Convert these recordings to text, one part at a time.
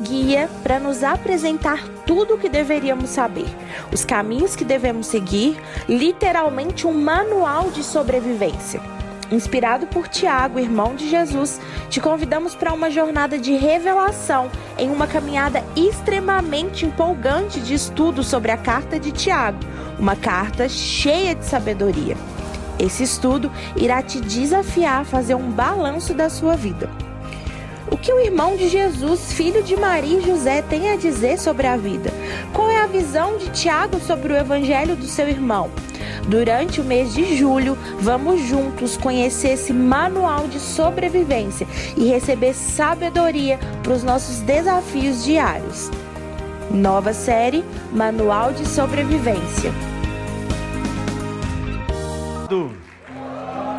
guia para nos apresentar tudo o que deveríamos saber, os caminhos que devemos seguir, literalmente um manual de sobrevivência. Inspirado por Tiago, irmão de Jesus, te convidamos para uma jornada de revelação em uma caminhada extremamente empolgante de estudo sobre a carta de Tiago, uma carta cheia de sabedoria. Esse estudo irá te desafiar a fazer um balanço da sua vida. O que o irmão de Jesus, filho de Maria e José, tem a dizer sobre a vida? Qual é a visão de Tiago sobre o evangelho do seu irmão? Durante o mês de julho, vamos juntos conhecer esse manual de sobrevivência e receber sabedoria para os nossos desafios diários. Nova série Manual de Sobrevivência.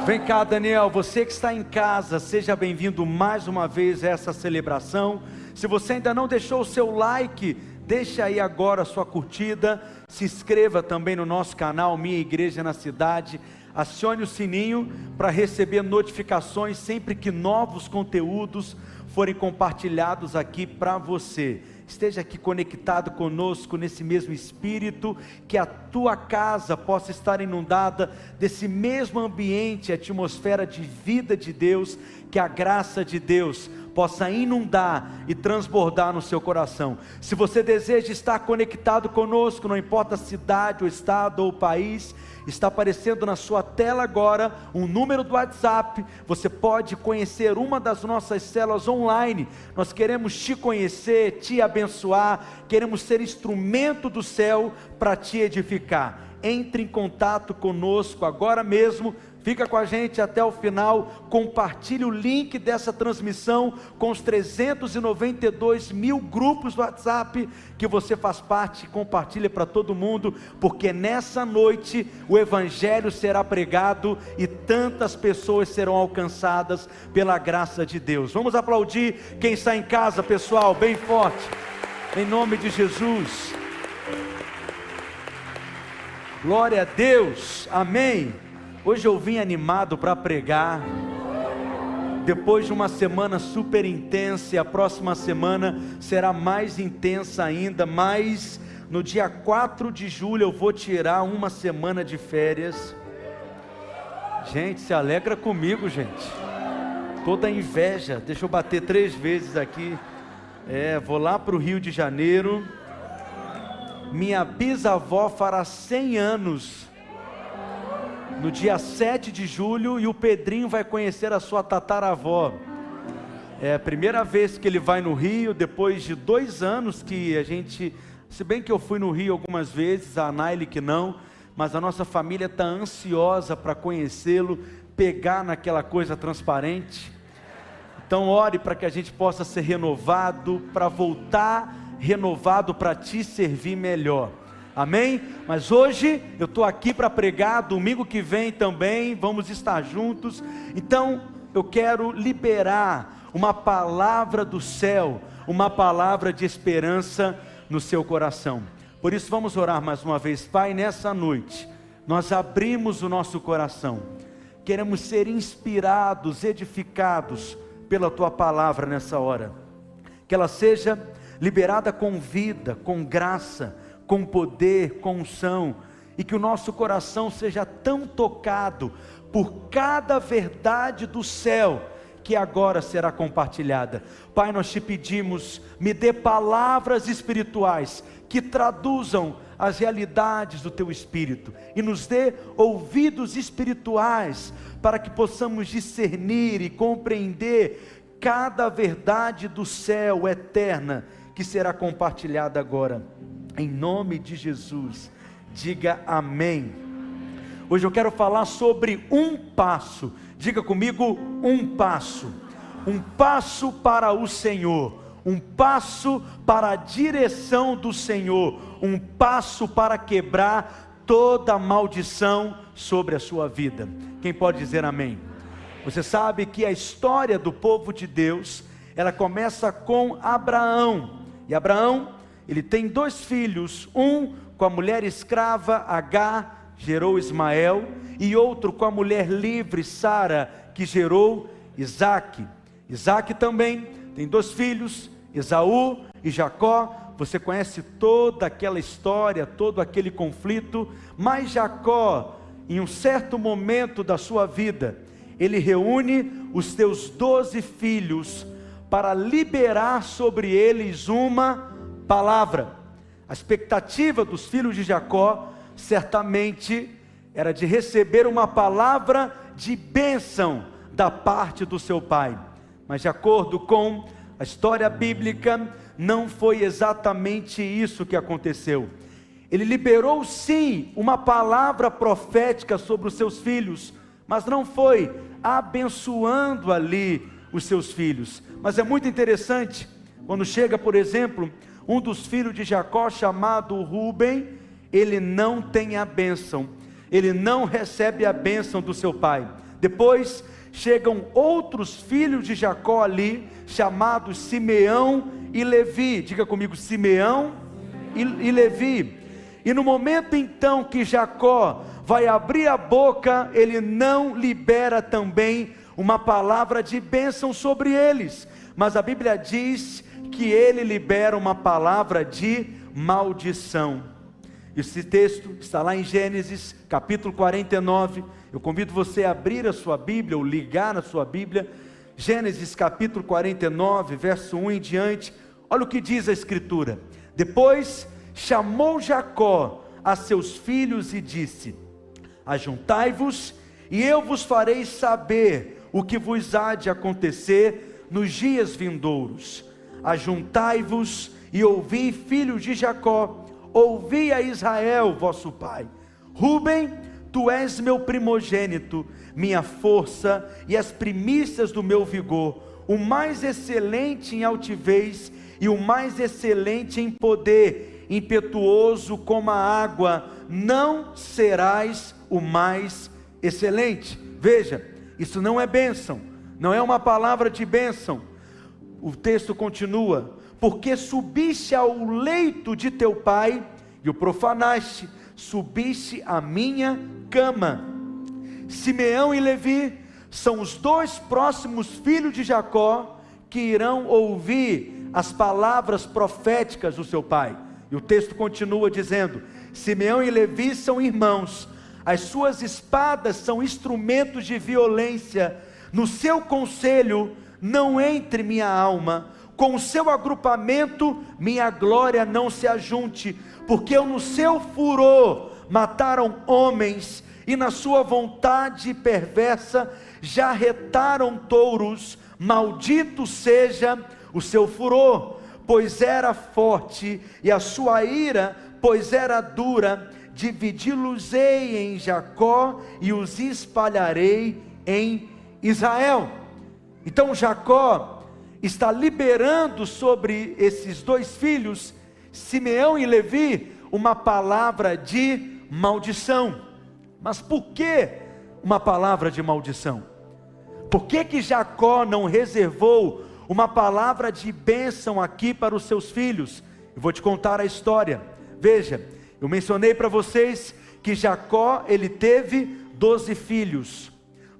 Vem cá, Daniel, você que está em casa, seja bem-vindo mais uma vez a essa celebração. Se você ainda não deixou o seu like, deixa aí agora a sua curtida se inscreva também no nosso canal Minha Igreja na Cidade. Acione o sininho para receber notificações sempre que novos conteúdos forem compartilhados aqui para você. Esteja aqui conectado conosco nesse mesmo espírito, que a tua casa possa estar inundada desse mesmo ambiente, atmosfera de vida de Deus, que a graça de Deus possa inundar e transbordar no seu coração. Se você deseja estar conectado conosco, não importa a cidade, o estado ou o país, está aparecendo na sua tela agora um número do WhatsApp. Você pode conhecer uma das nossas células online. Nós queremos te conhecer, te abençoar, queremos ser instrumento do céu para te edificar. Entre em contato conosco agora mesmo Fica com a gente até o final. Compartilhe o link dessa transmissão com os 392 mil grupos do WhatsApp que você faz parte. Compartilhe para todo mundo, porque nessa noite o Evangelho será pregado e tantas pessoas serão alcançadas pela graça de Deus. Vamos aplaudir quem está em casa, pessoal, bem forte. Em nome de Jesus. Glória a Deus. Amém. Hoje eu vim animado para pregar. Depois de uma semana super intensa, e a próxima semana será mais intensa ainda, mas no dia 4 de julho eu vou tirar uma semana de férias. Gente, se alegra comigo, gente. Toda inveja, deixa eu bater três vezes aqui. É, vou lá para o Rio de Janeiro. Minha bisavó fará 100 anos no dia 7 de julho e o Pedrinho vai conhecer a sua tataravó. É a primeira vez que ele vai no Rio, depois de dois anos que a gente, se bem que eu fui no Rio algumas vezes, a Naile que não, mas a nossa família está ansiosa para conhecê-lo, pegar naquela coisa transparente. Então ore para que a gente possa ser renovado, para voltar renovado para te servir melhor. Amém? Mas hoje eu estou aqui para pregar, domingo que vem também, vamos estar juntos. Então eu quero liberar uma palavra do céu, uma palavra de esperança no seu coração. Por isso vamos orar mais uma vez, Pai, nessa noite. Nós abrimos o nosso coração. Queremos ser inspirados, edificados pela tua palavra nessa hora. Que ela seja liberada com vida, com graça com poder, com unção, e que o nosso coração seja tão tocado por cada verdade do céu que agora será compartilhada. Pai, nós te pedimos, me dê palavras espirituais que traduzam as realidades do teu espírito e nos dê ouvidos espirituais para que possamos discernir e compreender cada verdade do céu eterna que será compartilhada agora. Em nome de Jesus, diga amém. Hoje eu quero falar sobre um passo. Diga comigo, um passo. Um passo para o Senhor, um passo para a direção do Senhor, um passo para quebrar toda maldição sobre a sua vida. Quem pode dizer amém? Você sabe que a história do povo de Deus, ela começa com Abraão. E Abraão ele tem dois filhos, um com a mulher escrava H, gerou Ismael, e outro com a mulher livre Sara, que gerou Isaac. Isaac também tem dois filhos, Esaú e Jacó, você conhece toda aquela história, todo aquele conflito, mas Jacó, em um certo momento da sua vida, ele reúne os seus doze filhos para liberar sobre eles uma palavra. A expectativa dos filhos de Jacó certamente era de receber uma palavra de bênção da parte do seu pai. Mas de acordo com a história bíblica, não foi exatamente isso que aconteceu. Ele liberou sim uma palavra profética sobre os seus filhos, mas não foi abençoando ali os seus filhos. Mas é muito interessante quando chega, por exemplo, um dos filhos de Jacó chamado Ruben, ele não tem a bênção, ele não recebe a bênção do seu pai. Depois chegam outros filhos de Jacó ali, chamados Simeão e Levi. Diga comigo, Simeão e, e Levi. E no momento então que Jacó vai abrir a boca, ele não libera também uma palavra de bênção sobre eles, mas a Bíblia diz que ele libera uma palavra de maldição. Esse texto está lá em Gênesis, capítulo 49. Eu convido você a abrir a sua Bíblia ou ligar a sua Bíblia. Gênesis capítulo 49, verso 1 em diante. Olha o que diz a Escritura. Depois chamou Jacó a seus filhos e disse: Ajuntai-vos, e eu vos farei saber o que vos há de acontecer nos dias vindouros. Ajuntai-vos e ouvi, filhos de Jacó, ouvi a Israel, vosso pai. Ruben, tu és meu primogênito, minha força e as primícias do meu vigor, o mais excelente em altivez e o mais excelente em poder, impetuoso como a água, não serás o mais excelente. Veja, isso não é bênção, não é uma palavra de bênção. O texto continua: porque subiste ao leito de teu pai e o profanaste, subiste à minha cama. Simeão e Levi são os dois próximos filhos de Jacó que irão ouvir as palavras proféticas do seu pai. E o texto continua dizendo: Simeão e Levi são irmãos, as suas espadas são instrumentos de violência. No seu conselho não entre minha alma, com o seu agrupamento minha glória não se ajunte, porque eu no seu furor mataram homens e na sua vontade perversa já retaram touros, maldito seja o seu furor, pois era forte, e a sua ira, pois era dura, dividi-los-ei em Jacó e os espalharei em Israel. Então Jacó está liberando sobre esses dois filhos, Simeão e Levi, uma palavra de maldição. Mas por que uma palavra de maldição? Por que que Jacó não reservou uma palavra de bênção aqui para os seus filhos? Eu vou te contar a história. Veja, eu mencionei para vocês que Jacó ele teve doze filhos,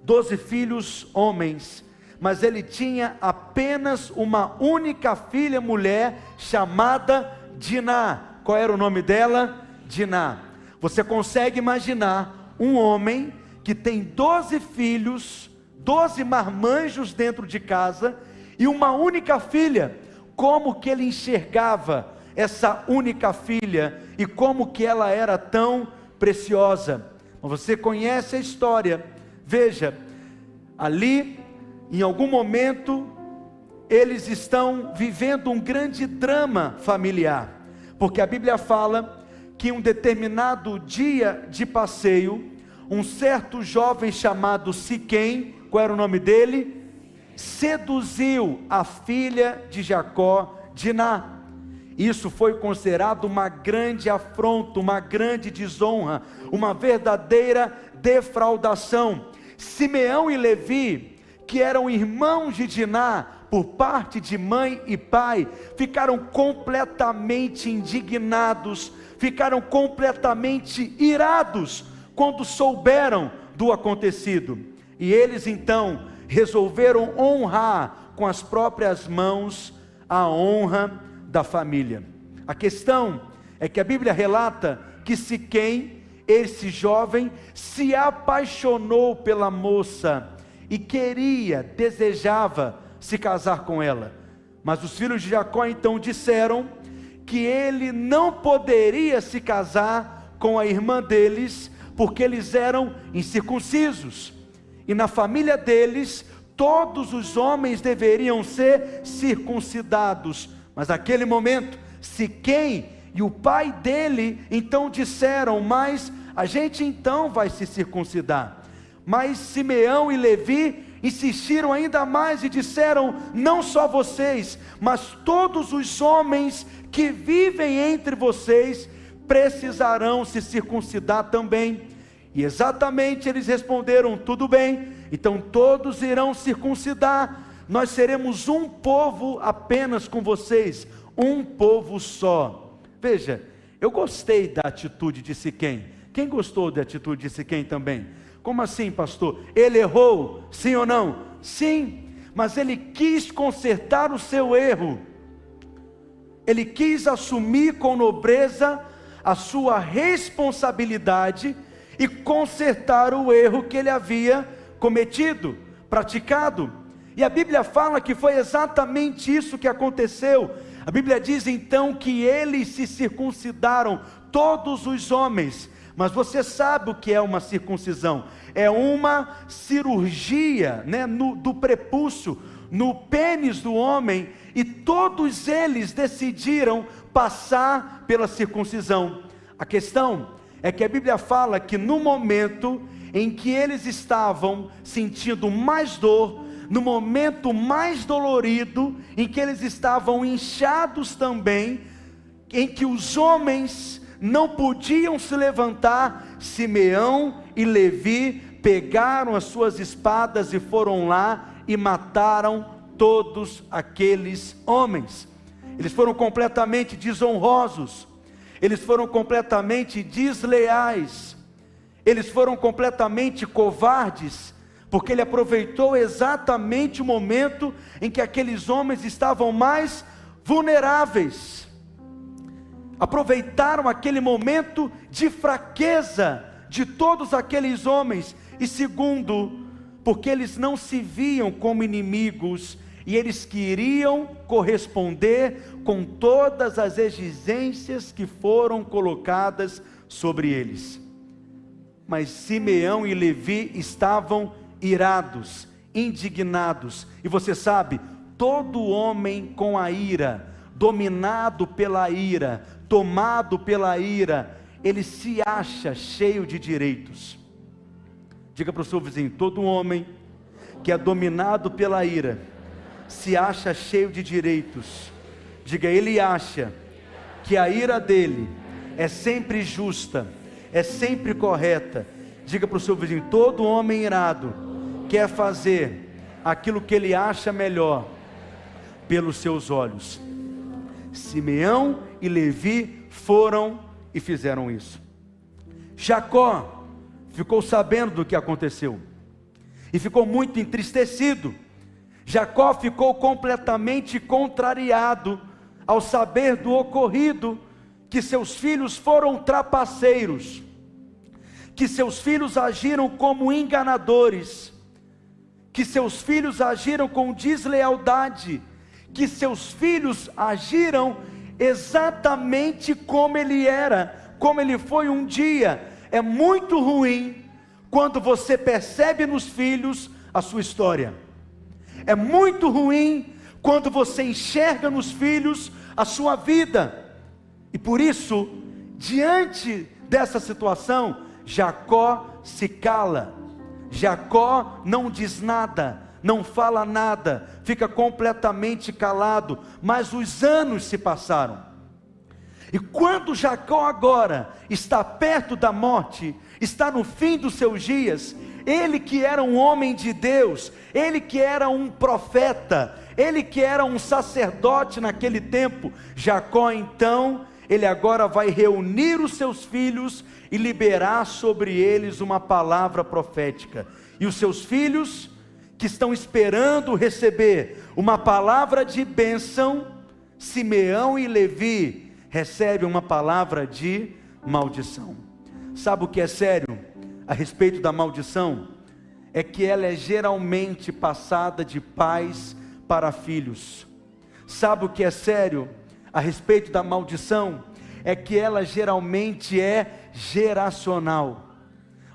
doze filhos homens, mas ele tinha apenas uma única filha mulher chamada Diná. Qual era o nome dela? Diná. Você consegue imaginar um homem que tem doze filhos, doze marmanjos dentro de casa e uma única filha? Como que ele enxergava essa única filha e como que ela era tão preciosa? Você conhece a história. Veja, ali em algum momento eles estão vivendo um grande drama familiar, porque a Bíblia fala que um determinado dia de passeio, um certo jovem chamado Siquém, qual era o nome dele? Seduziu a filha de Jacó, Diná. Isso foi considerado uma grande afronta, uma grande desonra, uma verdadeira defraudação. Simeão e Levi, que eram irmãos de Diná, por parte de mãe e pai, ficaram completamente indignados, ficaram completamente irados quando souberam do acontecido. E eles então resolveram honrar com as próprias mãos a honra da família. A questão é que a Bíblia relata que Siquém, esse jovem, se apaixonou pela moça e queria, desejava se casar com ela. Mas os filhos de Jacó então disseram que ele não poderia se casar com a irmã deles, porque eles eram incircuncisos. E na família deles, todos os homens deveriam ser circuncidados. Mas naquele momento, Siquém e o pai dele então disseram: Mas a gente então vai se circuncidar. Mas Simeão e Levi insistiram ainda mais e disseram: Não só vocês, mas todos os homens que vivem entre vocês precisarão se circuncidar também. E exatamente eles responderam: Tudo bem, então todos irão circuncidar. Nós seremos um povo apenas com vocês, um povo só. Veja, eu gostei da atitude de Siquém. Quem gostou da atitude de Siquém também? Como assim, pastor? Ele errou, sim ou não? Sim, mas ele quis consertar o seu erro. Ele quis assumir com nobreza a sua responsabilidade e consertar o erro que ele havia cometido, praticado. E a Bíblia fala que foi exatamente isso que aconteceu. A Bíblia diz então que eles se circuncidaram, todos os homens. Mas você sabe o que é uma circuncisão? É uma cirurgia né, no, do prepúcio, no pênis do homem, e todos eles decidiram passar pela circuncisão. A questão é que a Bíblia fala que no momento em que eles estavam sentindo mais dor, no momento mais dolorido, em que eles estavam inchados também, em que os homens não podiam se levantar, Simeão e Levi pegaram as suas espadas e foram lá e mataram todos aqueles homens. Eles foram completamente desonrosos, eles foram completamente desleais, eles foram completamente covardes, porque ele aproveitou exatamente o momento em que aqueles homens estavam mais vulneráveis. Aproveitaram aquele momento de fraqueza de todos aqueles homens, e segundo, porque eles não se viam como inimigos e eles queriam corresponder com todas as exigências que foram colocadas sobre eles. Mas Simeão e Levi estavam irados, indignados. E você sabe, todo homem com a ira, dominado pela ira, tomado pela ira, ele se acha cheio de direitos. Diga para o seu vizinho: todo homem que é dominado pela ira, se acha cheio de direitos. Diga, ele acha que a ira dele é sempre justa, é sempre correta. Diga para o seu vizinho: todo homem irado quer fazer aquilo que ele acha melhor pelos seus olhos. Simeão e Levi foram e fizeram isso. Jacó ficou sabendo do que aconteceu e ficou muito entristecido. Jacó ficou completamente contrariado ao saber do ocorrido, que seus filhos foram trapaceiros, que seus filhos agiram como enganadores, que seus filhos agiram com deslealdade, que seus filhos agiram exatamente como ele era, como ele foi um dia. É muito ruim quando você percebe nos filhos a sua história. É muito ruim quando você enxerga nos filhos a sua vida. E por isso, diante dessa situação, Jacó se cala. Jacó não diz nada, não fala nada, fica completamente calado, mas os anos se passaram. E quando Jacó agora está perto da morte, está no fim dos seus dias, ele que era um homem de Deus, ele que era um profeta, ele que era um sacerdote naquele tempo, Jacó então, ele agora vai reunir os seus filhos e liberar sobre eles uma palavra profética. E os seus filhos, que estão esperando receber uma palavra de bênção, Simeão e Levi recebem uma palavra de maldição. Sabe o que é sério a respeito da maldição? É que ela é geralmente passada de pais para filhos. Sabe o que é sério a respeito da maldição? É que ela geralmente é geracional.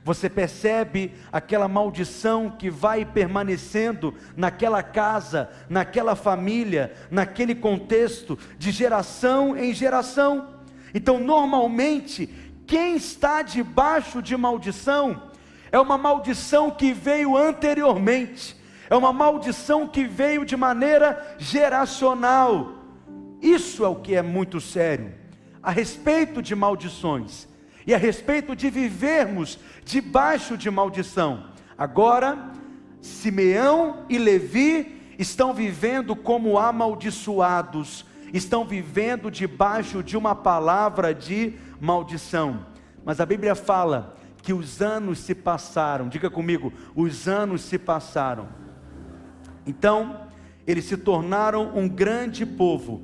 Você percebe aquela maldição que vai permanecendo naquela casa, naquela família, naquele contexto, de geração em geração. Então, normalmente, quem está debaixo de maldição é uma maldição que veio anteriormente, é uma maldição que veio de maneira geracional. Isso é o que é muito sério. A respeito de maldições, e a respeito de vivermos debaixo de maldição. Agora, Simeão e Levi estão vivendo como amaldiçoados, estão vivendo debaixo de uma palavra de maldição. Mas a Bíblia fala que os anos se passaram, diga comigo, os anos se passaram. Então, eles se tornaram um grande povo,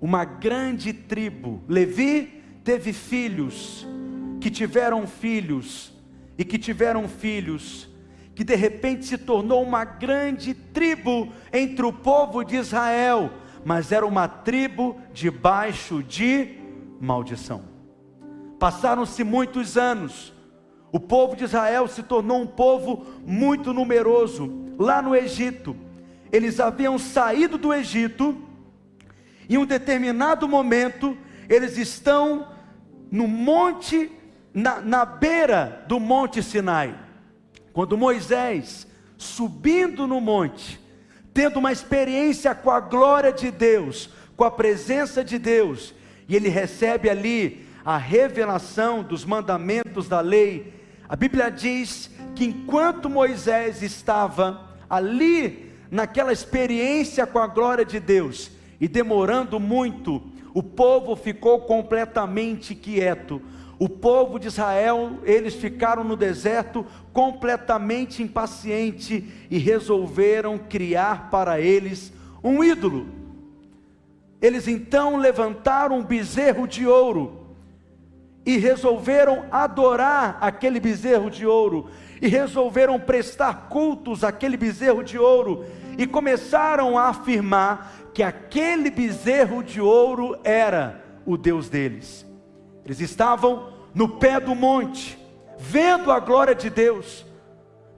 uma grande tribo. Levi teve filhos, que tiveram filhos, e que tiveram filhos, que de repente se tornou uma grande tribo entre o povo de Israel, mas era uma tribo debaixo de maldição. Passaram-se muitos anos, o povo de Israel se tornou um povo muito numeroso, lá no Egito. Eles haviam saído do Egito, em um determinado momento, eles estão no monte, na, na beira do monte Sinai, quando Moisés, subindo no monte, tendo uma experiência com a glória de Deus, com a presença de Deus, e ele recebe ali a revelação dos mandamentos da lei. A Bíblia diz que enquanto Moisés estava ali, naquela experiência com a glória de Deus, e demorando muito, o povo ficou completamente quieto. O povo de Israel, eles ficaram no deserto completamente impaciente e resolveram criar para eles um ídolo. Eles então levantaram um bezerro de ouro e resolveram adorar aquele bezerro de ouro e resolveram prestar cultos àquele bezerro de ouro e começaram a afirmar que aquele bezerro de ouro era o Deus deles. Eles estavam no pé do monte, vendo a glória de Deus,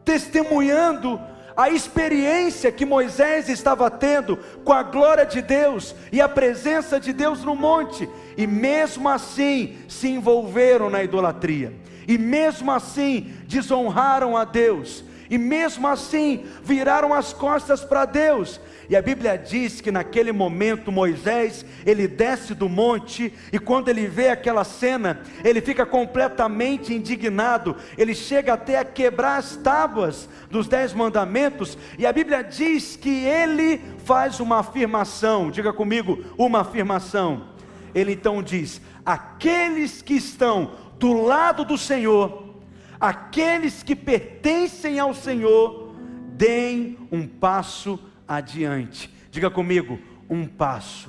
testemunhando a experiência que Moisés estava tendo com a glória de Deus e a presença de Deus no monte, e mesmo assim se envolveram na idolatria, e mesmo assim desonraram a Deus, e mesmo assim viraram as costas para Deus, e a Bíblia diz que naquele momento Moisés, ele desce do monte e quando ele vê aquela cena, ele fica completamente indignado. Ele chega até a quebrar as tábuas dos dez mandamentos e a Bíblia diz que ele faz uma afirmação. Diga comigo, uma afirmação. Ele então diz: aqueles que estão do lado do Senhor, aqueles que pertencem ao Senhor, deem um passo adiante. Diga comigo, um passo.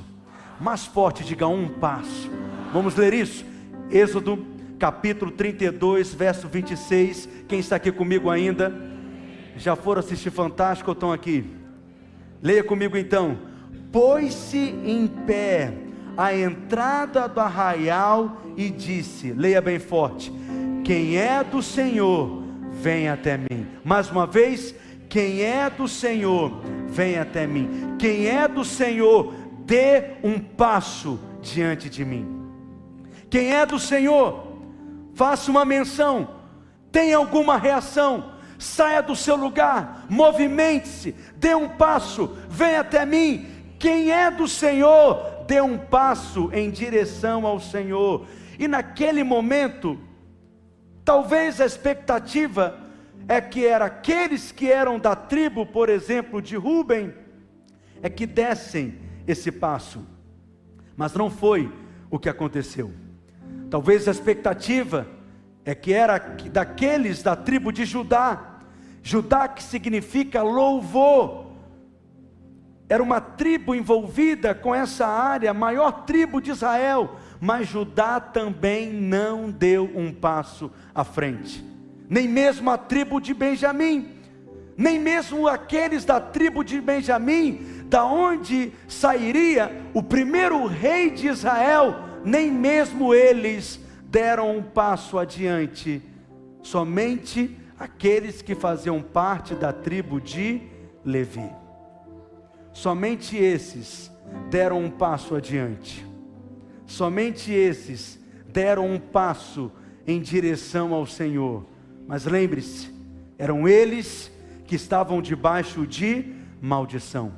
Mais forte, diga um passo. Vamos ler isso? Êxodo capítulo 32, verso 26. Quem está aqui comigo ainda? Já foram assistir Fantástico ou estão aqui? Leia comigo então. Pôs-se em pé à entrada do arraial e disse: Leia bem forte: Quem é do Senhor, vem até mim. Mais uma vez, quem é do Senhor, vem até mim. Quem é do Senhor, dê um passo diante de mim. Quem é do Senhor, faça uma menção, tenha alguma reação, saia do seu lugar, movimente-se, dê um passo, venha até mim. Quem é do Senhor, dê um passo em direção ao Senhor. E naquele momento, talvez a expectativa é que era aqueles que eram da tribo, por exemplo, de Ruben, é que dessem esse passo. Mas não foi o que aconteceu. Talvez a expectativa é que era daqueles da tribo de Judá, Judá que significa louvor. Era uma tribo envolvida com essa área, maior tribo de Israel, mas Judá também não deu um passo à frente, nem mesmo a tribo de Benjamim, nem mesmo aqueles da tribo de Benjamim, da onde sairia o primeiro rei de Israel, nem mesmo eles deram um passo adiante, somente aqueles que faziam parte da tribo de Levi. Somente esses deram um passo adiante. Somente esses deram um passo em direção ao Senhor. Mas lembre-se, eram eles que estavam debaixo de maldição.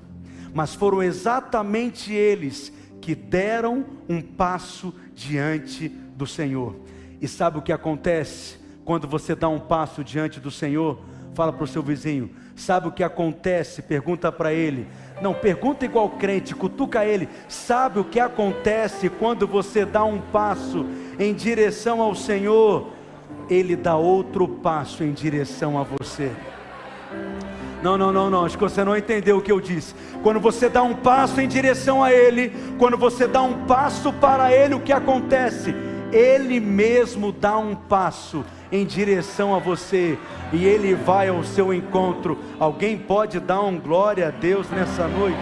Mas foram exatamente eles que deram um passo diante do Senhor. E sabe o que acontece quando você dá um passo diante do Senhor? Fala para o seu vizinho, sabe o que acontece? Pergunta para ele. Não, pergunta igual crente, cutuca ele. Sabe o que acontece quando você dá um passo em direção ao Senhor? Ele dá outro passo em direção a você. Não, não, não, não, acho que você não entendeu o que eu disse. Quando você dá um passo em direção a Ele, quando você dá um passo para Ele, o que acontece? Ele mesmo dá um passo em direção a você e Ele vai ao seu encontro. Alguém pode dar um glória a Deus nessa noite?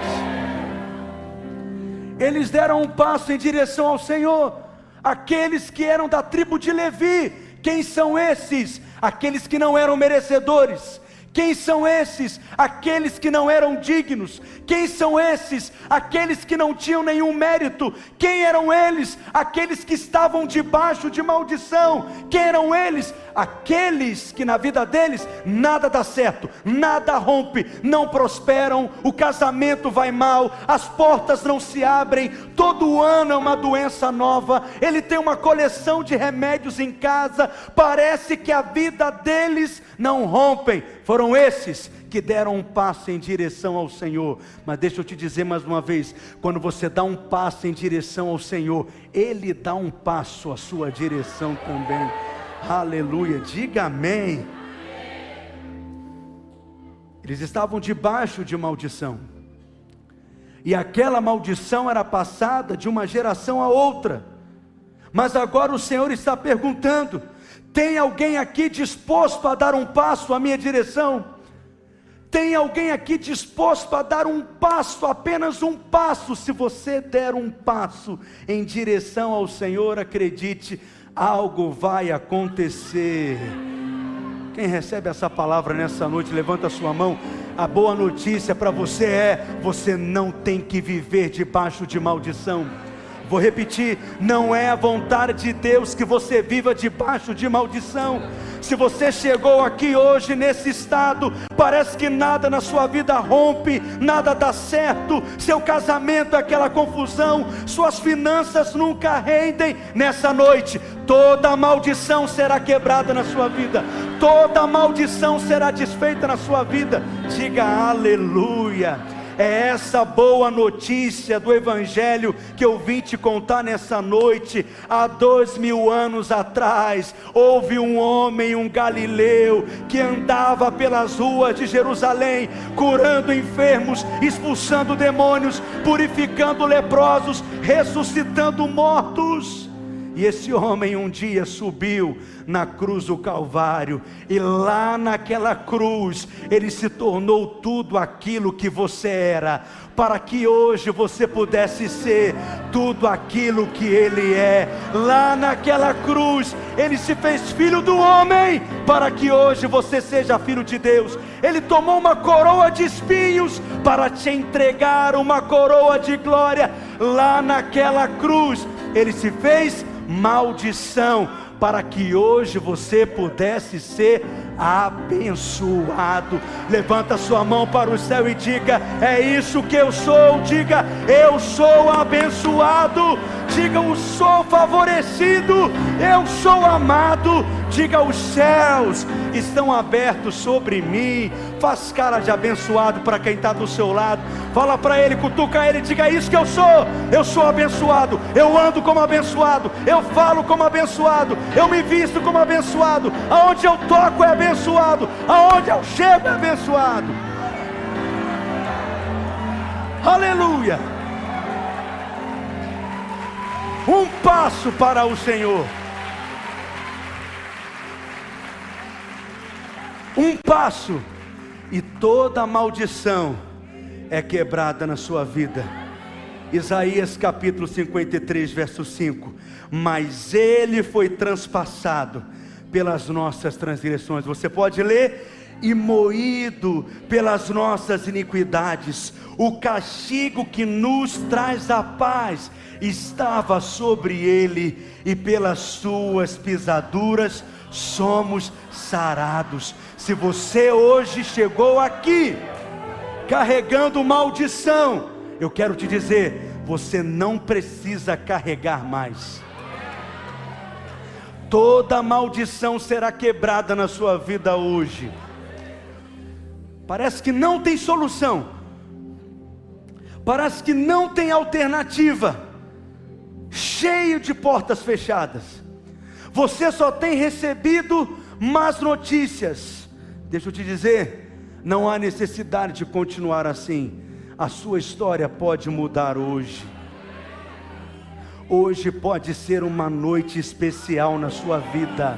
Eles deram um passo em direção ao Senhor, aqueles que eram da tribo de Levi. Quem são esses? Aqueles que não eram merecedores, quem são esses? Aqueles que não eram dignos. Quem são esses? Aqueles que não tinham nenhum mérito. Quem eram eles? Aqueles que estavam debaixo de maldição. Quem eram eles? Aqueles que na vida deles nada dá certo, nada rompe, não prosperam, o casamento vai mal, as portas não se abrem, todo ano é uma doença nova, ele tem uma coleção de remédios em casa, parece que a vida deles não rompem. Foram esses que deram um passo em direção ao Senhor. Mas deixa eu te dizer mais uma vez: quando você dá um passo em direção ao Senhor, Ele dá um passo à sua direção também. Aleluia, diga amém. Eles estavam debaixo de maldição, e aquela maldição era passada de uma geração a outra. Mas agora o Senhor está perguntando: tem alguém aqui disposto a dar um passo à minha direção? Tem alguém aqui disposto a dar um passo, apenas um passo? Se você der um passo em direção ao Senhor, acredite, algo vai acontecer. Quem recebe essa palavra nessa noite, levanta sua mão. A boa notícia para você é: você não tem que viver debaixo de maldição. Vou repetir: não é a vontade de Deus que você viva debaixo de maldição. Se você chegou aqui hoje nesse estado, parece que nada na sua vida rompe, nada dá certo, seu casamento é aquela confusão, suas finanças nunca rendem. Nessa noite, toda maldição será quebrada na sua vida, toda maldição será desfeita na sua vida. Diga aleluia. É essa boa notícia do Evangelho que eu vim te contar nessa noite. Há dois mil anos atrás, houve um homem, um galileu, que andava pelas ruas de Jerusalém, curando enfermos, expulsando demônios, purificando leprosos, ressuscitando mortos. E esse homem um dia subiu na cruz do Calvário, e lá naquela cruz, ele se tornou tudo aquilo que você era, para que hoje você pudesse ser tudo aquilo que ele é. Lá naquela cruz, ele se fez filho do homem, para que hoje você seja filho de Deus. Ele tomou uma coroa de espinhos para te entregar uma coroa de glória. Lá naquela cruz, ele se fez maldição, para que hoje você pudesse ser abençoado. Levanta sua mão para o céu e diga: É isso que eu sou. Diga: Eu sou abençoado. Diga: Eu sou favorecido. Eu sou amado. Diga: Os céus estão abertos sobre mim. Faz cara de abençoado para quem está do seu lado. Fala para ele, cutuca ele, diga é isso que eu sou. Eu sou abençoado. Eu ando como abençoado. Eu falo como abençoado. Eu me visto como abençoado. Aonde eu toco é abençoado. Aonde eu chego é abençoado. Aleluia! Um passo para o Senhor. Um passo e toda maldição é quebrada na sua vida. Isaías capítulo 53, verso 5. Mas ele foi transpassado pelas nossas transgressões. Você pode ler? E moído pelas nossas iniquidades, o castigo que nos traz a paz estava sobre ele, e pelas suas pisaduras somos sarados. Se você hoje chegou aqui carregando maldição, eu quero te dizer, você não precisa carregar mais. Toda maldição será quebrada na sua vida hoje. Parece que não tem solução. Parece que não tem alternativa. Cheio de portas fechadas. Você só tem recebido más notícias. Deixa eu te dizer, não há necessidade de continuar assim. A sua história pode mudar hoje. Hoje pode ser uma noite especial na sua vida.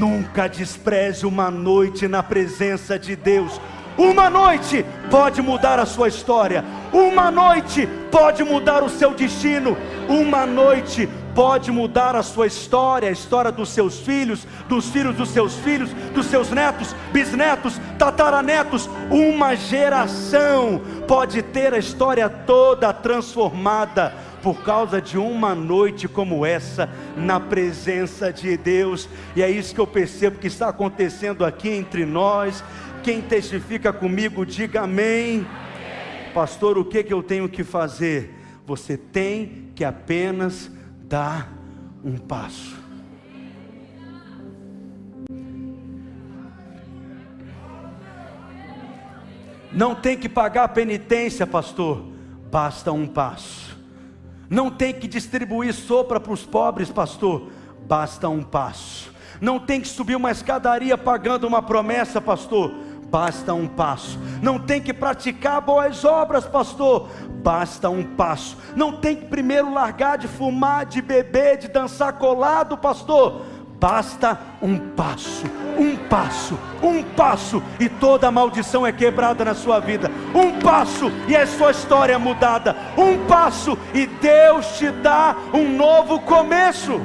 Nunca despreze uma noite na presença de Deus. Uma noite pode mudar a sua história. Uma noite pode mudar o seu destino. Uma noite pode mudar a sua história, a história dos seus filhos, dos filhos dos seus filhos, dos seus netos, bisnetos, tataranetos. Uma geração pode ter a história toda transformada por causa de uma noite como essa, na presença de Deus, e é isso que eu percebo que está acontecendo aqui entre nós. Quem testifica comigo, diga amém. amém. Pastor, o que, que eu tenho que fazer? Você tem que apenas dar um passo. Não tem que pagar penitência, pastor, basta um passo. Não tem que distribuir sopa para os pobres, pastor. Basta um passo. Não tem que subir uma escadaria pagando uma promessa, pastor. Basta um passo. Não tem que praticar boas obras, pastor. Basta um passo. Não tem que primeiro largar de fumar, de beber, de dançar colado, pastor Basta um passo, um passo, um passo, e toda maldição é quebrada na sua vida. Um passo e a sua história é mudada. Um passo e Deus te dá um novo começo.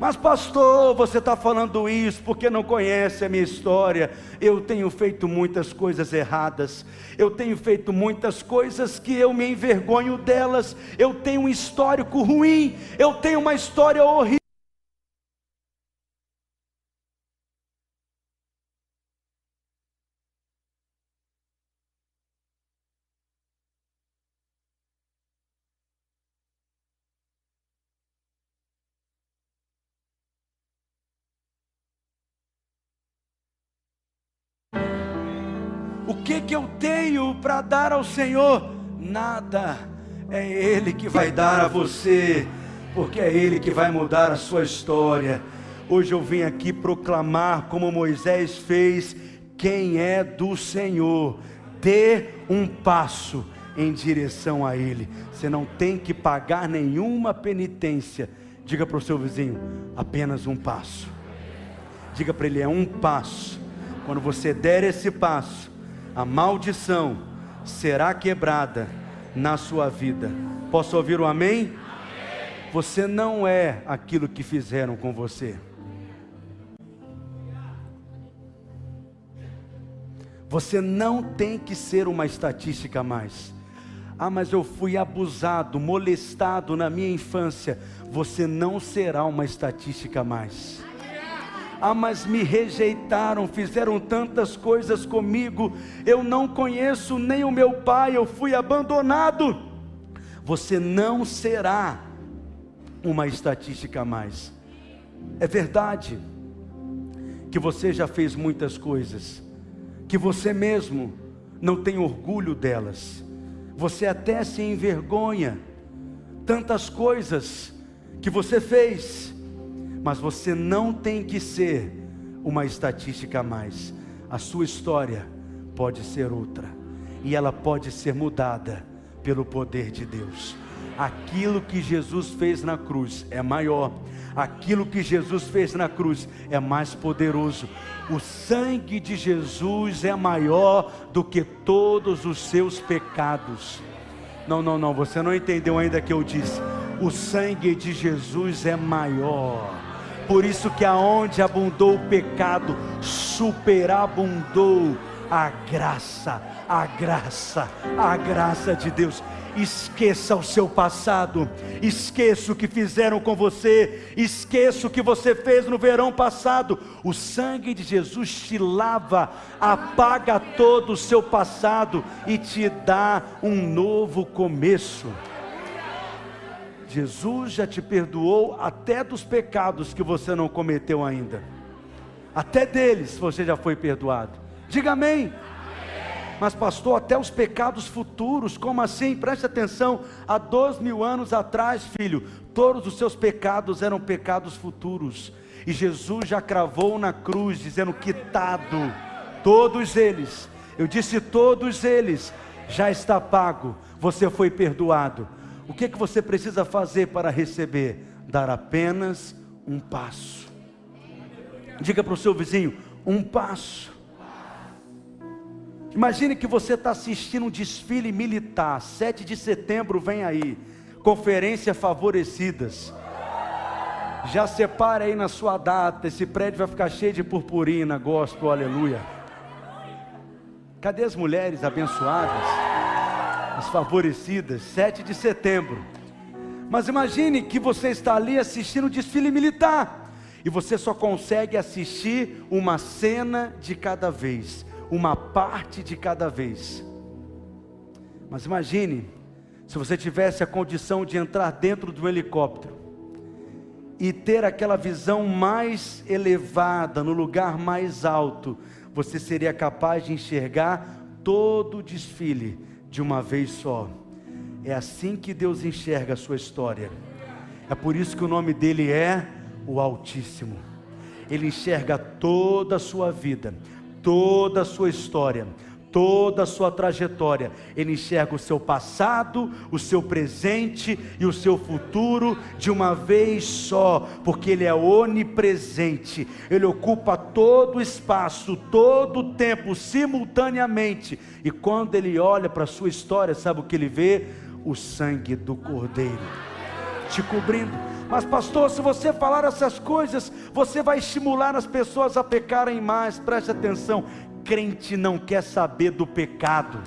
Mas, pastor, você está falando isso porque não conhece a minha história. Eu tenho feito muitas coisas erradas, eu tenho feito muitas coisas que eu me envergonho delas. Eu tenho um histórico ruim, eu tenho uma história horrível. Que, que eu tenho para dar ao Senhor? Nada, é Ele que vai dar a você, porque é Ele que vai mudar a sua história. Hoje eu vim aqui proclamar, como Moisés fez, quem é do Senhor, dê um passo em direção a Ele. Você não tem que pagar nenhuma penitência. Diga para o seu vizinho, apenas um passo. Diga para ele, é um passo. Quando você der esse passo, a maldição será quebrada na sua vida. Posso ouvir o amém? amém? Você não é aquilo que fizeram com você. Você não tem que ser uma estatística mais. Ah, mas eu fui abusado, molestado na minha infância. Você não será uma estatística mais. Ah, mas me rejeitaram, fizeram tantas coisas comigo, eu não conheço nem o meu pai, eu fui abandonado. Você não será uma estatística mais. É verdade que você já fez muitas coisas, que você mesmo não tem orgulho delas, você até se envergonha, tantas coisas que você fez, mas você não tem que ser uma estatística a mais. A sua história pode ser outra, e ela pode ser mudada pelo poder de Deus. Aquilo que Jesus fez na cruz é maior, aquilo que Jesus fez na cruz é mais poderoso. O sangue de Jesus é maior do que todos os seus pecados. Não, não, não, você não entendeu ainda que eu disse. O sangue de Jesus é maior. Por isso que aonde abundou o pecado, superabundou a graça, a graça, a graça de Deus. Esqueça o seu passado, esqueça o que fizeram com você, esqueça o que você fez no verão passado. O sangue de Jesus te lava, apaga todo o seu passado e te dá um novo começo. Jesus já te perdoou até dos pecados que você não cometeu ainda, até deles você já foi perdoado. Diga amém. Mas, pastor, até os pecados futuros, como assim? Preste atenção: há dois mil anos atrás, filho, todos os seus pecados eram pecados futuros, e Jesus já cravou na cruz, dizendo: quitado, todos eles, eu disse todos eles, já está pago, você foi perdoado. O que, que você precisa fazer para receber? Dar apenas um passo. Diga para o seu vizinho: um passo. Imagine que você está assistindo um desfile militar, 7 de setembro vem aí, conferência favorecidas. Já separe aí na sua data, esse prédio vai ficar cheio de purpurina, gospel, aleluia. Cadê as mulheres abençoadas? As favorecidas, 7 de setembro. Mas imagine que você está ali assistindo o desfile militar e você só consegue assistir uma cena de cada vez uma parte de cada vez. Mas imagine se você tivesse a condição de entrar dentro de um helicóptero e ter aquela visão mais elevada, no lugar mais alto, você seria capaz de enxergar todo o desfile de uma vez só. É assim que Deus enxerga a sua história. É por isso que o nome dele é o Altíssimo. Ele enxerga toda a sua vida toda a sua história, toda a sua trajetória. Ele enxerga o seu passado, o seu presente e o seu futuro de uma vez só, porque Ele é onipresente, Ele ocupa todo o espaço, todo o tempo, simultaneamente. E quando Ele olha para a sua história, sabe o que Ele vê? O sangue do Cordeiro te cobrindo. Mas, pastor, se você falar essas coisas, você vai estimular as pessoas a pecarem mais. Preste atenção: crente não quer saber do pecado,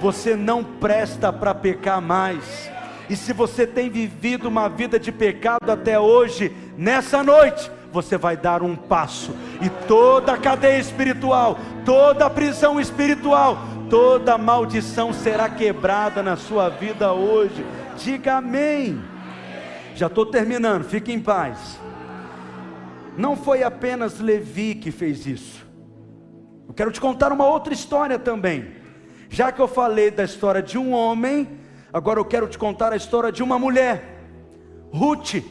você não presta para pecar mais. E se você tem vivido uma vida de pecado até hoje, nessa noite, você vai dar um passo, e toda a cadeia espiritual, toda a prisão espiritual, toda maldição será quebrada na sua vida hoje. Diga amém. Já estou terminando, fique em paz. Não foi apenas Levi que fez isso. Eu quero te contar uma outra história também. Já que eu falei da história de um homem, agora eu quero te contar a história de uma mulher, Ruth.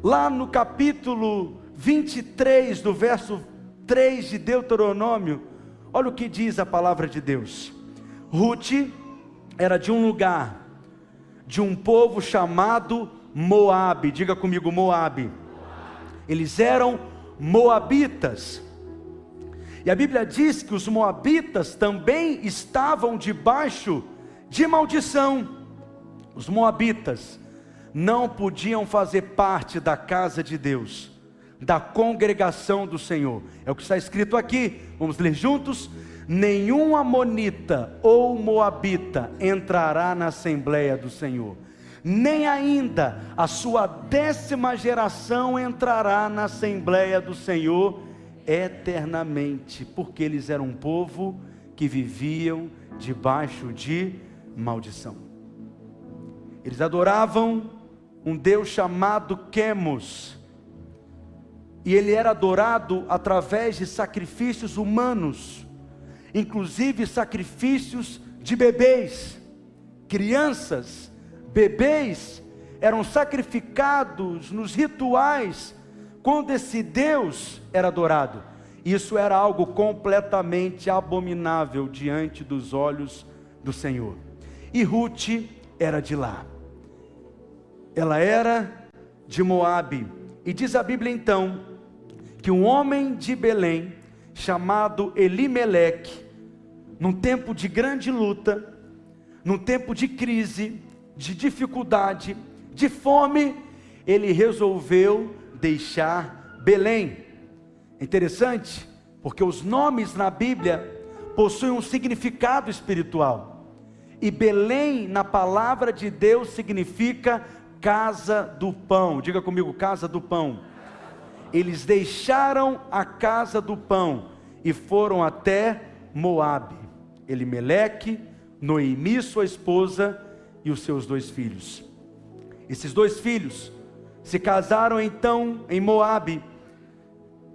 Lá no capítulo 23, do verso 3 de Deuteronômio, olha o que diz a palavra de Deus. Ruth era de um lugar de um povo chamado Moabe. Diga comigo, Moabe. Eles eram moabitas. E a Bíblia diz que os moabitas também estavam debaixo de maldição. Os moabitas não podiam fazer parte da casa de Deus, da congregação do Senhor. É o que está escrito aqui. Vamos ler juntos? nenhum amonita ou moabita entrará na assembleia do Senhor, nem ainda a sua décima geração entrará na assembleia do Senhor eternamente, porque eles eram um povo que viviam debaixo de maldição. Eles adoravam um Deus chamado Quemos, e ele era adorado através de sacrifícios humanos inclusive sacrifícios de bebês, crianças, bebês eram sacrificados nos rituais quando esse Deus era adorado. Isso era algo completamente abominável diante dos olhos do Senhor. E Ruth era de lá. Ela era de Moabe. E diz a Bíblia então que um homem de Belém chamado Elimeleque, num tempo de grande luta, num tempo de crise, de dificuldade, de fome, ele resolveu deixar Belém. Interessante, porque os nomes na Bíblia possuem um significado espiritual. E Belém, na palavra de Deus, significa casa do pão. Diga comigo, casa do pão. Eles deixaram a casa do pão e foram até Moabe. Elimeleque, Noemi, sua esposa, e os seus dois filhos. Esses dois filhos se casaram então em Moabe,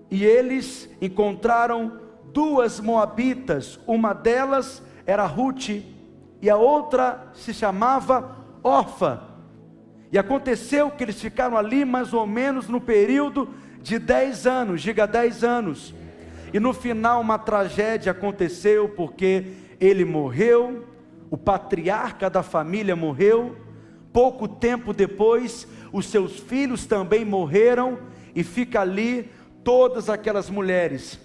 e eles encontraram duas moabitas, uma delas era Ruth e a outra se chamava Orfa. E aconteceu que eles ficaram ali mais ou menos no período de dez anos, diga dez anos. E no final uma tragédia aconteceu porque ele morreu, o patriarca da família morreu, pouco tempo depois, os seus filhos também morreram, e fica ali todas aquelas mulheres,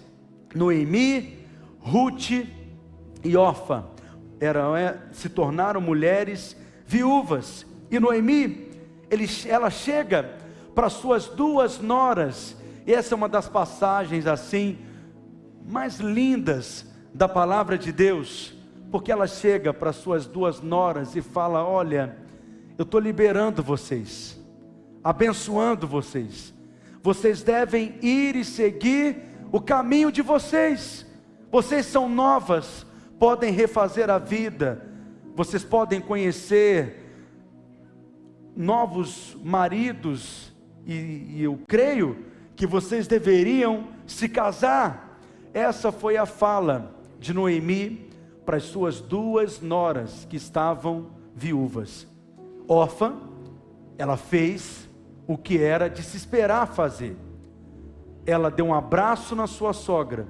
Noemi, Ruth e Orfa, eram, é, se tornaram mulheres viúvas, e Noemi, ele, ela chega para suas duas noras, e essa é uma das passagens assim, mais lindas da palavra de Deus, porque ela chega para suas duas noras e fala: Olha, eu estou liberando vocês, abençoando vocês, vocês devem ir e seguir o caminho de vocês, vocês são novas, podem refazer a vida, vocês podem conhecer novos maridos, e, e eu creio que vocês deveriam se casar. Essa foi a fala de Noemi para as suas duas noras que estavam viúvas. Órfã, ela fez o que era de se esperar fazer. Ela deu um abraço na sua sogra,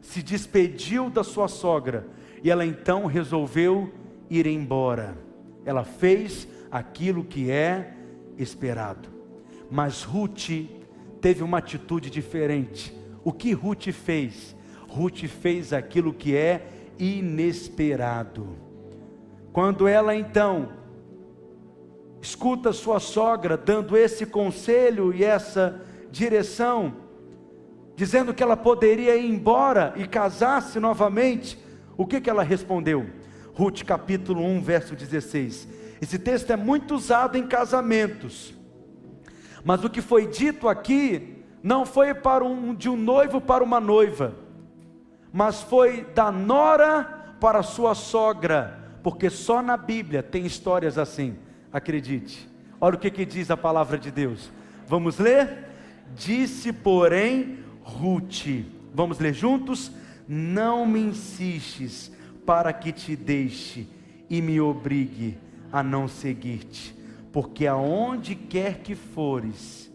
se despediu da sua sogra e ela então resolveu ir embora. Ela fez aquilo que é esperado. Mas Ruth teve uma atitude diferente. O que Ruth fez? Ruth fez aquilo que é inesperado. Quando ela então escuta sua sogra dando esse conselho e essa direção, dizendo que ela poderia ir embora e casar-se novamente, o que, que ela respondeu? Ruth capítulo 1, verso 16. Esse texto é muito usado em casamentos, mas o que foi dito aqui não foi para um, de um noivo para uma noiva, mas foi da nora para sua sogra, porque só na Bíblia tem histórias assim, acredite. Olha o que, que diz a palavra de Deus. Vamos ler? Disse, porém, Ruth. Vamos ler juntos? Não me insistes para que te deixe e me obrigue a não seguir-te, porque aonde quer que fores,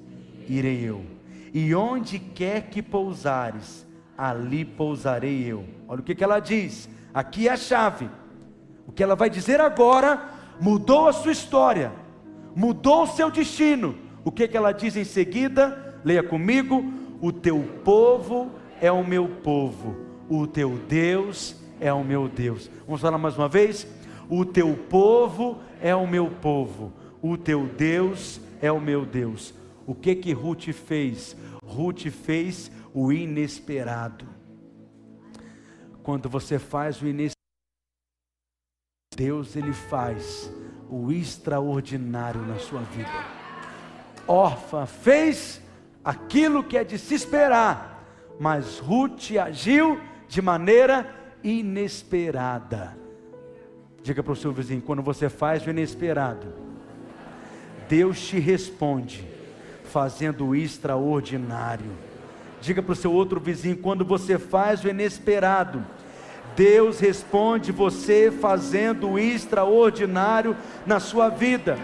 irei eu, e onde quer que pousares, ali pousarei eu. Olha o que, que ela diz, aqui é a chave. O que ela vai dizer agora mudou a sua história, mudou o seu destino. O que, que ela diz em seguida? Leia comigo: O teu povo é o meu povo, o teu Deus é o meu Deus. Vamos falar mais uma vez? O teu povo é o meu povo, o teu Deus é o meu Deus. O que que Ruth fez? Ruth fez o inesperado. Quando você faz o inesperado, Deus ele faz o extraordinário na sua vida. Orfa fez aquilo que é de se esperar, mas Ruth agiu de maneira inesperada. Diga para o seu vizinho: quando você faz o inesperado, Deus te responde, fazendo o extraordinário. Diga para o seu outro vizinho: quando você faz o inesperado, Deus responde você fazendo o extraordinário na sua vida.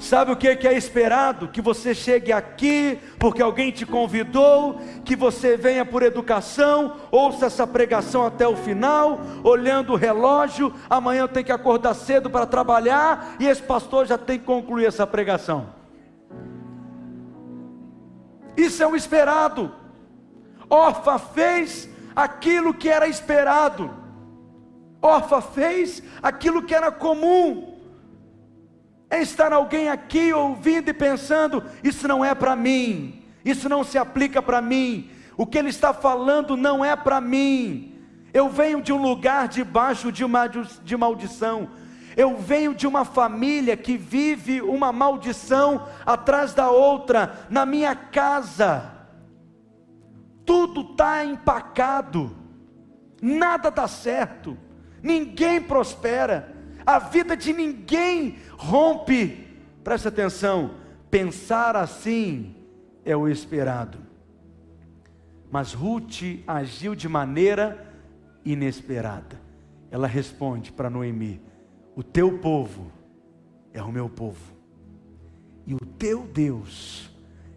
Sabe o que é esperado? Que você chegue aqui porque alguém te convidou, que você venha por educação, ouça essa pregação até o final, olhando o relógio. Amanhã eu tenho que acordar cedo para trabalhar e esse pastor já tem que concluir essa pregação. Isso é o esperado. Orfa fez aquilo que era esperado. Orfa fez aquilo que era comum é estar alguém aqui ouvindo e pensando: isso não é para mim, isso não se aplica para mim, o que ele está falando não é para mim. Eu venho de um lugar debaixo de uma de maldição. Eu venho de uma família que vive uma maldição atrás da outra na minha casa. Tudo está empacado, nada dá certo, ninguém prospera a vida de ninguém rompe. Preste atenção, pensar assim é o esperado. Mas Ruth agiu de maneira inesperada. Ela responde para Noemi: O teu povo é o meu povo, e o teu Deus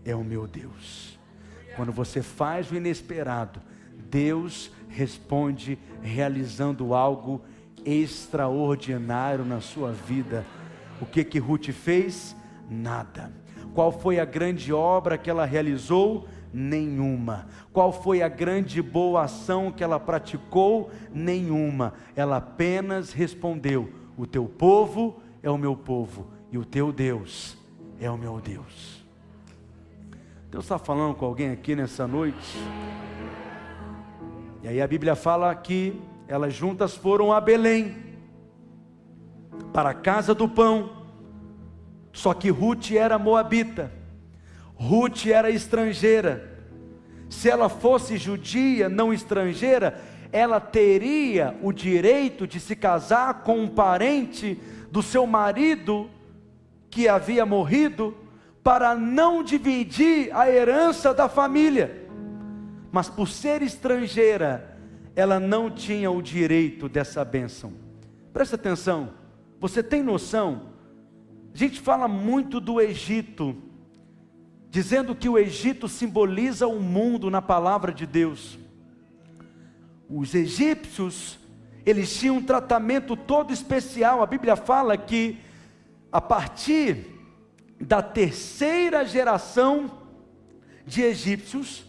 é o meu Deus. Quando você faz o inesperado, Deus responde realizando algo extraordinário na sua vida. O que que Ruth fez? Nada. Qual foi a grande obra que ela realizou? Nenhuma. Qual foi a grande boa ação que ela praticou? Nenhuma. Ela apenas respondeu: O teu povo é o meu povo, e o teu Deus é o meu Deus. Deus está falando com alguém aqui nessa noite. E aí a Bíblia fala que elas juntas foram a Belém, para a casa do pão. Só que Ruth era moabita, Ruth era estrangeira. Se ela fosse judia, não estrangeira, ela teria o direito de se casar com um parente do seu marido que havia morrido, para não dividir a herança da família. Mas por ser estrangeira, ela não tinha o direito dessa bênção. Presta atenção, você tem noção? A gente fala muito do Egito, dizendo que o Egito simboliza o mundo na palavra de Deus. Os egípcios, eles tinham um tratamento todo especial. A Bíblia fala que a partir da terceira geração de egípcios,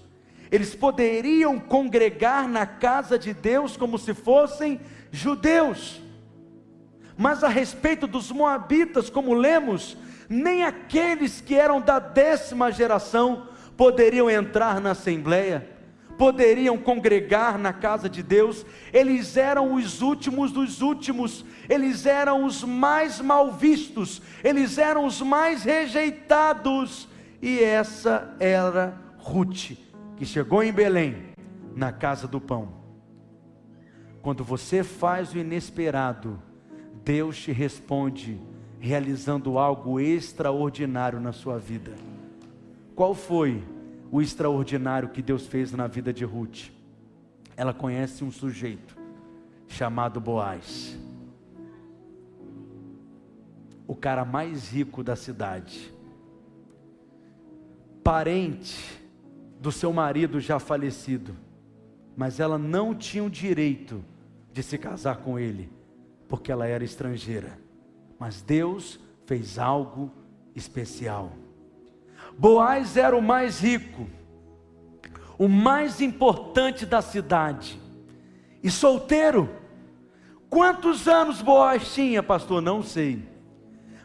eles poderiam congregar na casa de Deus como se fossem judeus. Mas a respeito dos moabitas, como lemos, nem aqueles que eram da décima geração poderiam entrar na assembleia, poderiam congregar na casa de Deus, eles eram os últimos dos últimos, eles eram os mais mal vistos, eles eram os mais rejeitados, e essa era Ruth que chegou em Belém, na casa do pão. Quando você faz o inesperado, Deus te responde realizando algo extraordinário na sua vida. Qual foi o extraordinário que Deus fez na vida de Ruth? Ela conhece um sujeito chamado Boaz, o cara mais rico da cidade, parente do seu marido já falecido, mas ela não tinha o direito de se casar com ele, porque ela era estrangeira. Mas Deus fez algo especial. Boaz era o mais rico, o mais importante da cidade, e solteiro. Quantos anos Boaz tinha, pastor? Não sei.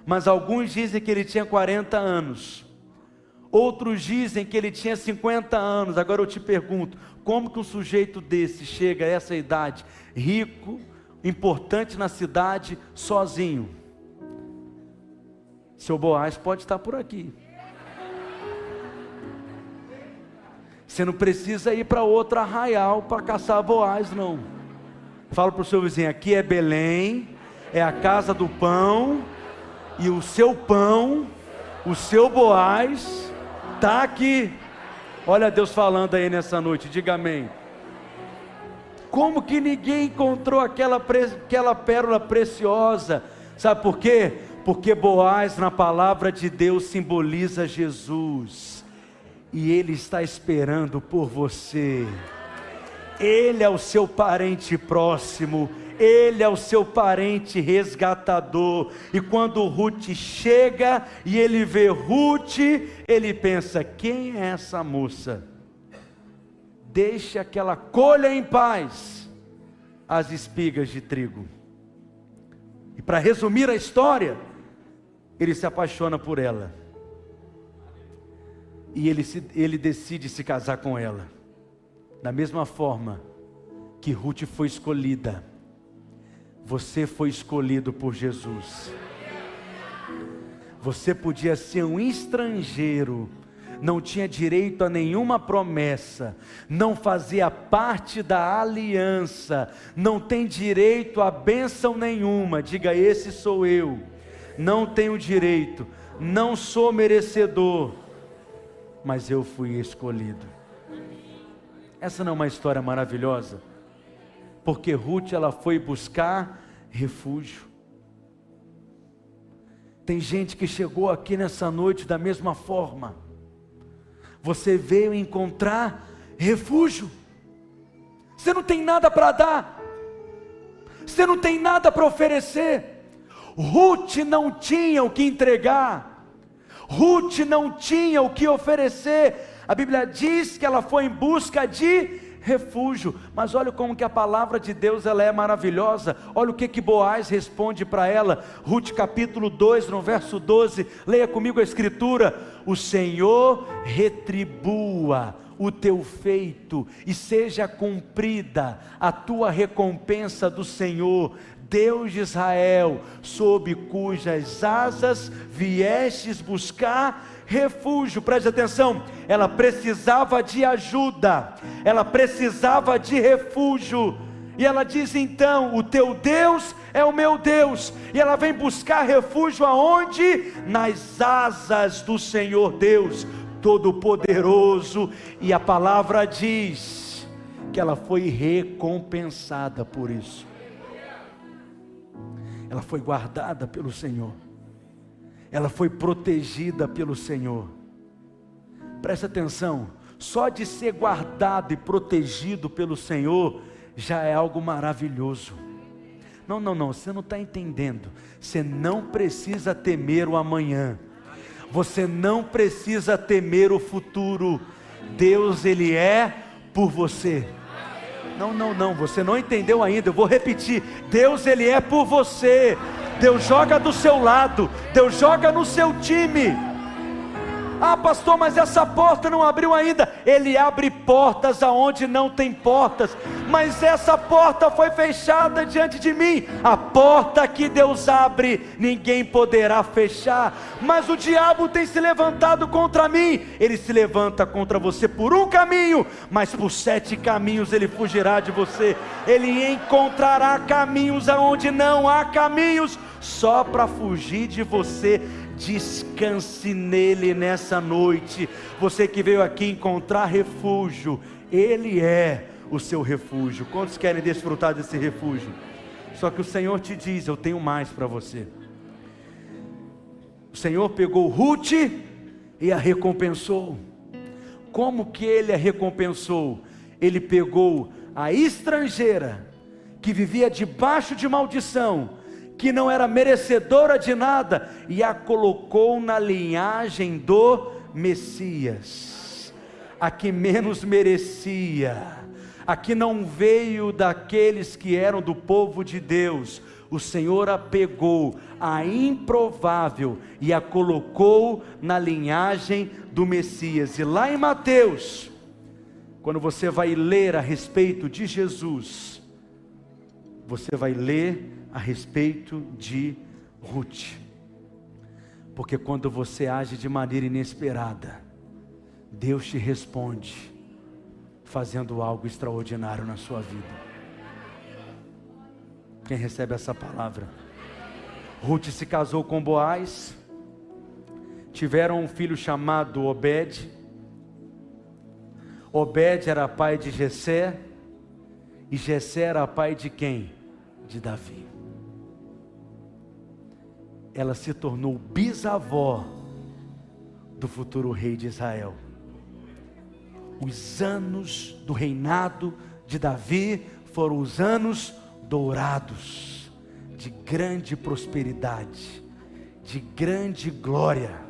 Mas alguns dizem que ele tinha 40 anos. Outros dizem que ele tinha 50 anos. Agora eu te pergunto: como que um sujeito desse chega a essa idade, rico, importante na cidade, sozinho? Seu Boaz pode estar por aqui. Você não precisa ir para outro arraial para caçar Boaz, não. Fala para o seu vizinho: aqui é Belém, é a casa do pão, e o seu pão, o seu Boaz está aqui. Olha Deus falando aí nessa noite, diga amém. Como que ninguém encontrou aquela, aquela pérola preciosa? Sabe por quê? Porque Boaz na palavra de Deus simboliza Jesus, e ele está esperando por você. Ele é o seu parente próximo, ele é o seu parente resgatador. E quando Ruth chega e ele vê Ruth, ele pensa: quem é essa moça? Deixa que ela colha em paz as espigas de trigo. E para resumir a história, ele se apaixona por ela. E ele, se, ele decide se casar com ela. Da mesma forma que Ruth foi escolhida, você foi escolhido por Jesus. Você podia ser um estrangeiro, não tinha direito a nenhuma promessa, não fazia parte da aliança, não tem direito a bênção nenhuma. Diga: Esse sou eu. Não tenho direito, não sou merecedor, mas eu fui escolhido. Essa não é uma história maravilhosa? Porque Ruth ela foi buscar refúgio. Tem gente que chegou aqui nessa noite da mesma forma. Você veio encontrar refúgio. Você não tem nada para dar. Você não tem nada para oferecer. Ruth não tinha o que entregar, Ruth não tinha o que oferecer. A Bíblia diz que ela foi em busca de refúgio. Mas olha como que a palavra de Deus ela é maravilhosa. Olha o que que Boaz responde para ela. Ruth capítulo 2, no verso 12. Leia comigo a escritura: O Senhor retribua o teu feito e seja cumprida a tua recompensa do Senhor. Deus de Israel, sob cujas asas viestes buscar refúgio. Preste atenção, ela precisava de ajuda, ela precisava de refúgio. E ela diz então: O teu Deus é o meu Deus. E ela vem buscar refúgio aonde? Nas asas do Senhor Deus Todo-Poderoso. E a palavra diz que ela foi recompensada por isso ela foi guardada pelo Senhor, ela foi protegida pelo Senhor. Presta atenção, só de ser guardado e protegido pelo Senhor já é algo maravilhoso. Não, não, não, você não está entendendo. Você não precisa temer o amanhã. Você não precisa temer o futuro. Deus, Ele é por você. Não, não, não, você não entendeu ainda. Eu vou repetir. Deus ele é por você. Deus joga do seu lado. Deus joga no seu time. Ah, pastor, mas essa porta não abriu ainda. Ele abre portas aonde não tem portas. Mas essa porta foi fechada diante de mim. A porta que Deus abre, ninguém poderá fechar. Mas o diabo tem se levantado contra mim. Ele se levanta contra você por um caminho, mas por sete caminhos ele fugirá de você. Ele encontrará caminhos aonde não há caminhos, só para fugir de você descanse nele nessa noite. Você que veio aqui encontrar refúgio, ele é o seu refúgio. Quantos querem desfrutar desse refúgio? Só que o Senhor te diz: Eu tenho mais para você. O Senhor pegou Ruth e a recompensou. Como que ele a recompensou? Ele pegou a estrangeira que vivia debaixo de maldição que não era merecedora de nada, e a colocou na linhagem do Messias, a que menos merecia, a que não veio daqueles que eram do povo de Deus. O Senhor a pegou, a improvável, e a colocou na linhagem do Messias. E lá em Mateus, quando você vai ler a respeito de Jesus, você vai ler a respeito de Ruth. Porque quando você age de maneira inesperada, Deus te responde, fazendo algo extraordinário na sua vida. Quem recebe essa palavra? Ruth se casou com Boaz, tiveram um filho chamado Obed. Obed era pai de Jessé, e Jessé era pai de quem? De Davi. Ela se tornou bisavó do futuro rei de Israel. Os anos do reinado de Davi foram os anos dourados, de grande prosperidade, de grande glória.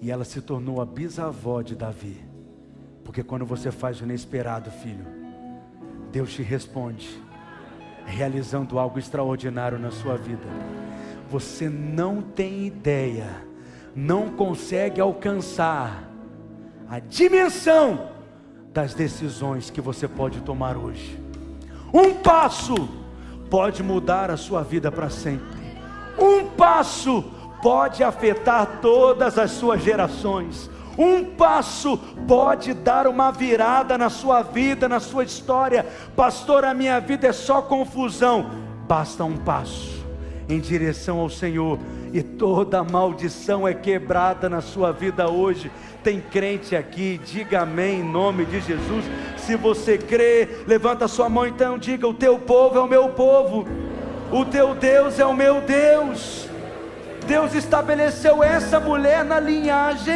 E ela se tornou a bisavó de Davi. Porque quando você faz o inesperado, filho, Deus te responde, realizando algo extraordinário na sua vida. Você não tem ideia, não consegue alcançar a dimensão das decisões que você pode tomar hoje. Um passo pode mudar a sua vida para sempre. Um passo pode afetar todas as suas gerações. Um passo pode dar uma virada na sua vida, na sua história. Pastor, a minha vida é só confusão. Basta um passo em direção ao Senhor e toda maldição é quebrada na sua vida hoje. Tem crente aqui, diga amém em nome de Jesus. Se você crê, levanta sua mão então, diga: O teu povo é o meu povo, o teu Deus é o meu Deus. Deus estabeleceu essa mulher na linhagem